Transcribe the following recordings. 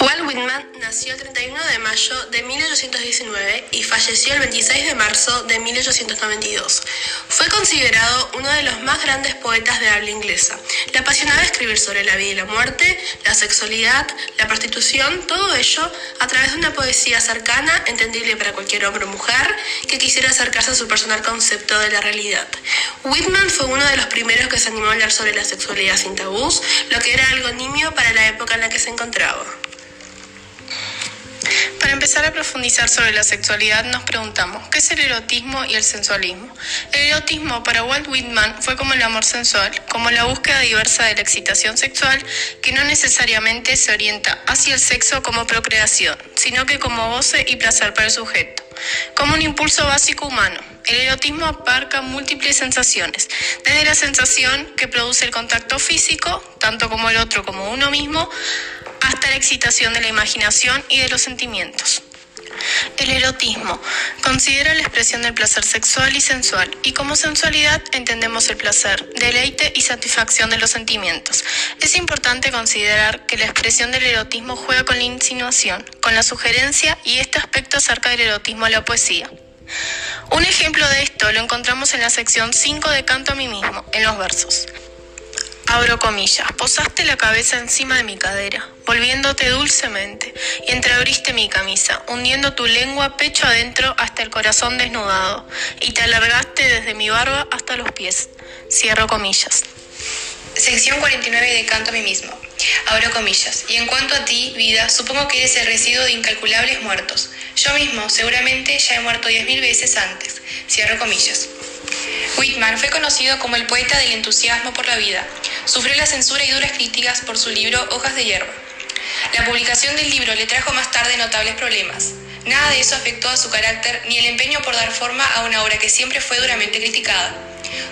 Walt Whitman nació el 31 de mayo de 1819 y falleció el 26 de marzo de 1892. Fue considerado uno de los más grandes poetas de habla inglesa. Le apasionaba escribir sobre la vida y la muerte, la sexualidad, la prostitución, todo ello a través de una poesía cercana, entendible para cualquier hombre o mujer que quisiera acercarse a su personal concepto de la realidad. Whitman fue uno de los primeros que se animó a hablar sobre la sexualidad sin tabús, lo que era algo nimio para la época en la que se encontraba. Para empezar a profundizar sobre la sexualidad nos preguntamos, ¿qué es el erotismo y el sensualismo? El erotismo para Walt Whitman fue como el amor sensual, como la búsqueda diversa de la excitación sexual que no necesariamente se orienta hacia el sexo como procreación, sino que como goce y placer para el sujeto, como un impulso básico humano. El erotismo abarca múltiples sensaciones, desde la sensación que produce el contacto físico, tanto como el otro como uno mismo, hasta la excitación de la imaginación y de los sentimientos. El erotismo considera la expresión del placer sexual y sensual, y como sensualidad entendemos el placer, deleite y satisfacción de los sentimientos. Es importante considerar que la expresión del erotismo juega con la insinuación, con la sugerencia y este aspecto acerca del erotismo a la poesía. Un ejemplo de esto lo encontramos en la sección 5 de Canto a mí mismo, en los versos. Abro comillas, posaste la cabeza encima de mi cadera, volviéndote dulcemente, y entreabriste mi camisa, hundiendo tu lengua pecho adentro hasta el corazón desnudado, y te alargaste desde mi barba hasta los pies. Cierro comillas. Sección 49 de Canto a mí mismo. Abro comillas. Y en cuanto a ti, vida, supongo que eres el residuo de incalculables muertos. Yo mismo, seguramente, ya he muerto diez mil veces antes. Cierro comillas. Whitman fue conocido como el poeta del entusiasmo por la vida. Sufrió la censura y duras críticas por su libro Hojas de hierba. La publicación del libro le trajo más tarde notables problemas. Nada de eso afectó a su carácter ni el empeño por dar forma a una obra que siempre fue duramente criticada.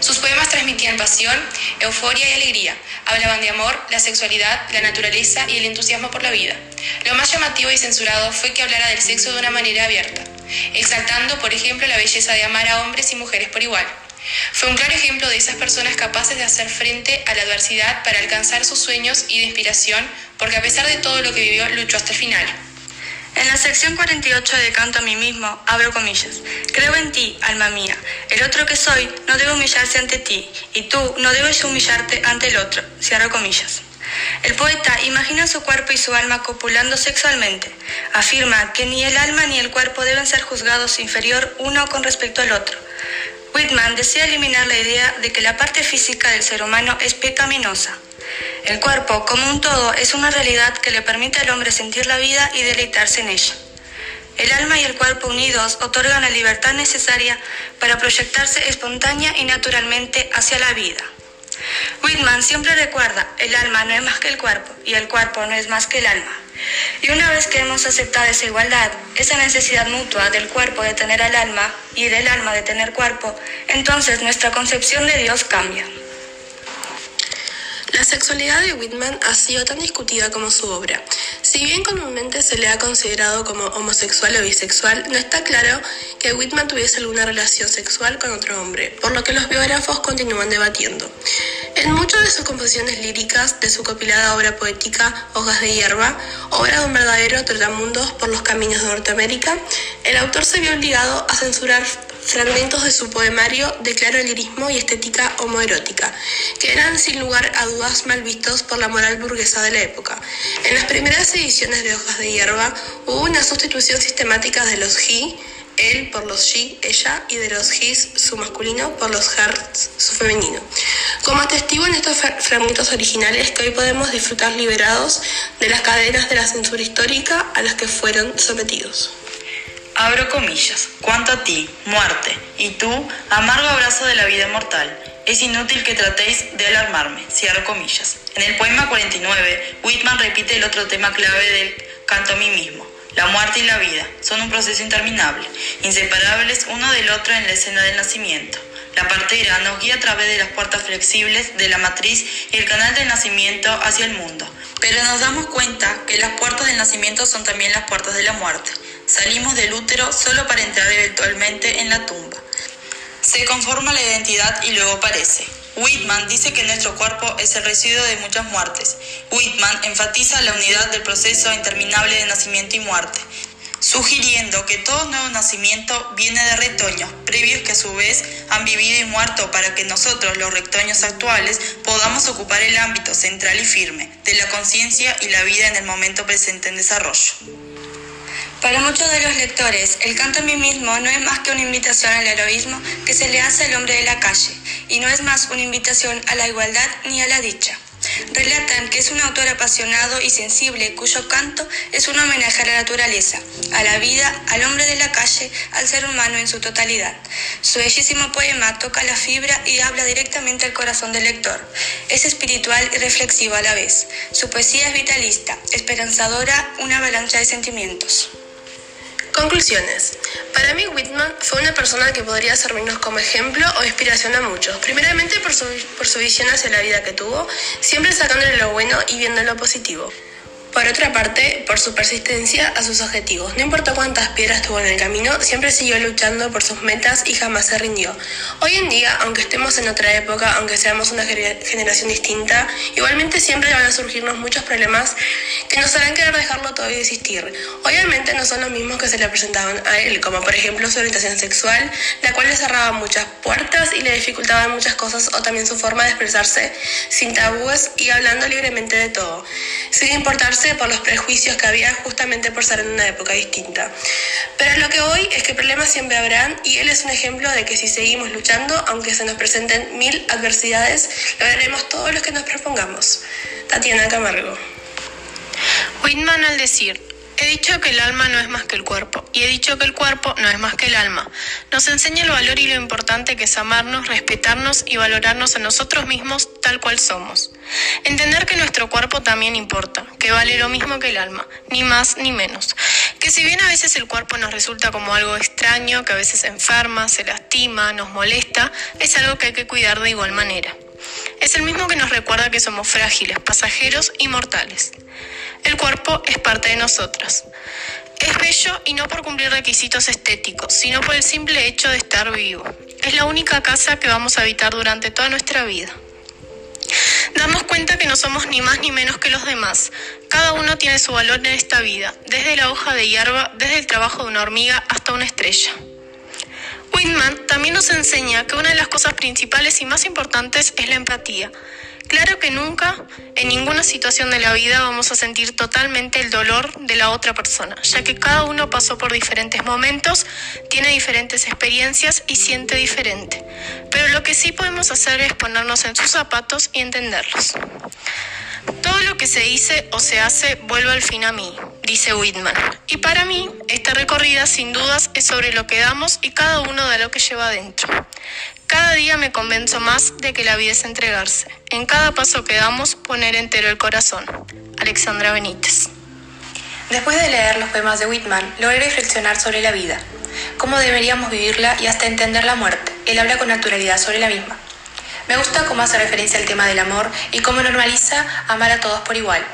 Sus poemas transmitían pasión, euforia y alegría. Hablaban de amor, la sexualidad, la naturaleza y el entusiasmo por la vida. Lo más llamativo y censurado fue que hablara del sexo de una manera abierta, exaltando, por ejemplo, la belleza de amar a hombres y mujeres por igual. Fue un claro ejemplo de esas personas capaces de hacer frente a la adversidad para alcanzar sus sueños y de inspiración, porque a pesar de todo lo que vivió, luchó hasta el final. En la sección 48 de Canto a mí mismo, abro comillas. Creo en ti, alma mía. El otro que soy no debe humillarse ante ti, y tú no debes humillarte ante el otro. Cierro comillas. El poeta imagina su cuerpo y su alma copulando sexualmente. Afirma que ni el alma ni el cuerpo deben ser juzgados inferior uno con respecto al otro. Whitman desea eliminar la idea de que la parte física del ser humano es pecaminosa. El cuerpo, como un todo, es una realidad que le permite al hombre sentir la vida y deleitarse en ella. El alma y el cuerpo unidos otorgan la libertad necesaria para proyectarse espontánea y naturalmente hacia la vida. Whitman siempre recuerda, el alma no es más que el cuerpo y el cuerpo no es más que el alma. Y una vez que hemos aceptado esa igualdad, esa necesidad mutua del cuerpo de tener al alma y del alma de tener cuerpo, entonces nuestra concepción de Dios cambia. La sexualidad de Whitman ha sido tan discutida como su obra. Si bien comúnmente se le ha considerado como homosexual o bisexual, no está claro que Whitman tuviese alguna relación sexual con otro hombre, por lo que los biógrafos continúan debatiendo. En muchas de sus composiciones líricas de su compilada obra poética Hojas de hierba, obra de un verdadero trotamundos por los caminos de Norteamérica, el autor se vio obligado a censurar fragmentos de su poemario de claro lirismo y estética homoerótica, que eran sin lugar a dudas mal vistos por la moral burguesa de la época. En las primeras ediciones de Hojas de Hierba hubo una sustitución sistemática de los he, él por los she, ella, y de los his, su masculino, por los hers, su femenino. Como atestigo en estos fragmentos originales que hoy podemos disfrutar liberados de las cadenas de la censura histórica a las que fueron sometidos. Abro comillas. Cuanto a ti, muerte, y tú, amargo abrazo de la vida mortal. Es inútil que tratéis de alarmarme. Cierro comillas. En el poema 49, Whitman repite el otro tema clave del canto a mí mismo. La muerte y la vida son un proceso interminable, inseparables uno del otro en la escena del nacimiento. La partera nos guía a través de las puertas flexibles de la matriz y el canal del nacimiento hacia el mundo. Pero nos damos cuenta que las puertas del nacimiento son también las puertas de la muerte. Salimos del útero solo para entrar eventualmente en la tumba. Se conforma la identidad y luego parece. Whitman dice que nuestro cuerpo es el residuo de muchas muertes. Whitman enfatiza la unidad del proceso interminable de nacimiento y muerte, sugiriendo que todo nuevo nacimiento viene de retoños previos que a su vez han vivido y muerto para que nosotros, los retoños actuales, podamos ocupar el ámbito central y firme de la conciencia y la vida en el momento presente en desarrollo. Para muchos de los lectores, el canto a mí mismo no es más que una invitación al heroísmo que se le hace al hombre de la calle, y no es más una invitación a la igualdad ni a la dicha. Relatan que es un autor apasionado y sensible cuyo canto es un homenaje a la naturaleza, a la vida, al hombre de la calle, al ser humano en su totalidad. Su bellísimo poema toca la fibra y habla directamente al corazón del lector. Es espiritual y reflexivo a la vez. Su poesía es vitalista, esperanzadora, una avalancha de sentimientos. Conclusiones. Para mí Whitman fue una persona que podría servirnos como ejemplo o inspiración a muchos. Primeramente por su, por su visión hacia la vida que tuvo, siempre sacándole lo bueno y viendo lo positivo. Por otra parte, por su persistencia a sus objetivos. No importa cuántas piedras tuvo en el camino, siempre siguió luchando por sus metas y jamás se rindió. Hoy en día, aunque estemos en otra época, aunque seamos una generación distinta, igualmente siempre van a surgirnos muchos problemas que nos harán querer dejarlo todo y desistir. Obviamente no son los mismos que se le presentaban a él, como por ejemplo su orientación sexual, la cual le cerraba muchas puertas y le dificultaba muchas cosas, o también su forma de expresarse sin tabúes y hablando libremente de todo, sin importarse por los prejuicios que había justamente por ser en una época distinta. Pero lo que hoy es que problemas siempre habrán y él es un ejemplo de que si seguimos luchando, aunque se nos presenten mil adversidades, lograremos todos los que nos propongamos. Tatiana Camargo. Whitman al decir, He dicho que el alma no es más que el cuerpo, y he dicho que el cuerpo no es más que el alma. Nos enseña el valor y lo importante que es amarnos, respetarnos y valorarnos a nosotros mismos tal cual somos. Entender que nuestro cuerpo también importa, que vale lo mismo que el alma, ni más ni menos. Que si bien a veces el cuerpo nos resulta como algo extraño, que a veces enferma, se lastima, nos molesta, es algo que hay que cuidar de igual manera. Es el mismo que nos recuerda que somos frágiles, pasajeros y mortales. El cuerpo es parte de nosotros. Es bello y no por cumplir requisitos estéticos, sino por el simple hecho de estar vivo. Es la única casa que vamos a habitar durante toda nuestra vida. Darnos cuenta que no somos ni más ni menos que los demás. Cada uno tiene su valor en esta vida, desde la hoja de hierba, desde el trabajo de una hormiga hasta una estrella. Whitman también nos enseña que una de las cosas principales y más importantes es la empatía. Claro que nunca, en ninguna situación de la vida, vamos a sentir totalmente el dolor de la otra persona, ya que cada uno pasó por diferentes momentos, tiene diferentes experiencias y siente diferente. Pero lo que sí podemos hacer es ponernos en sus zapatos y entenderlos. Todo lo que se dice o se hace vuelve al fin a mí, dice Whitman. Y para mí, esta recorrida sin dudas es sobre lo que damos y cada uno de lo que lleva adentro. Cada día me convenzo más de que la vida es entregarse. En cada paso que damos, poner entero el corazón. Alexandra Benítez. Después de leer los poemas de Whitman, logré reflexionar sobre la vida, cómo deberíamos vivirla y hasta entender la muerte. Él habla con naturalidad sobre la misma. Me gusta cómo hace referencia al tema del amor y cómo normaliza amar a todos por igual.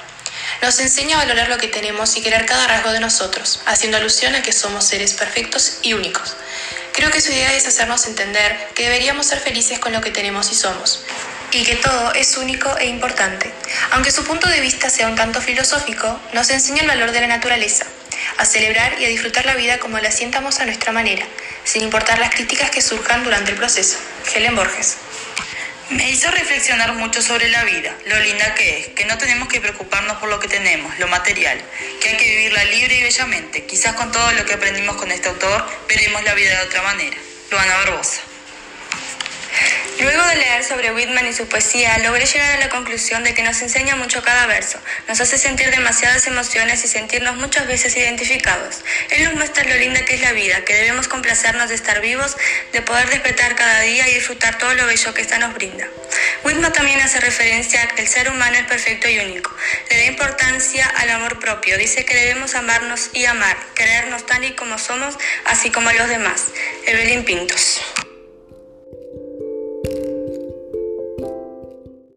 Nos enseña a valorar lo que tenemos y querer cada rasgo de nosotros, haciendo alusión a que somos seres perfectos y únicos. Creo que su idea es hacernos entender que deberíamos ser felices con lo que tenemos y somos, y que todo es único e importante. Aunque su punto de vista sea un tanto filosófico, nos enseña el valor de la naturaleza, a celebrar y a disfrutar la vida como la sientamos a nuestra manera, sin importar las críticas que surjan durante el proceso. Helen Borges. Me hizo reflexionar mucho sobre la vida, lo linda que es, que no tenemos que preocuparnos por lo que tenemos, lo material, que hay que vivirla libre y bellamente. Quizás con todo lo que aprendimos con este autor, veremos la vida de otra manera. Luana Barbosa. Luego de leer sobre Whitman y su poesía, logré llegar a la conclusión de que nos enseña mucho cada verso, nos hace sentir demasiadas emociones y sentirnos muchas veces identificados. Él nos muestra lo linda que es la vida, que debemos complacernos de estar vivos, de poder despertar cada día y disfrutar todo lo bello que ésta nos brinda. Whitman también hace referencia a que el ser humano es perfecto y único. Le da importancia al amor propio. Dice que debemos amarnos y amar, querernos tal y como somos, así como a los demás. Evelyn Pintos.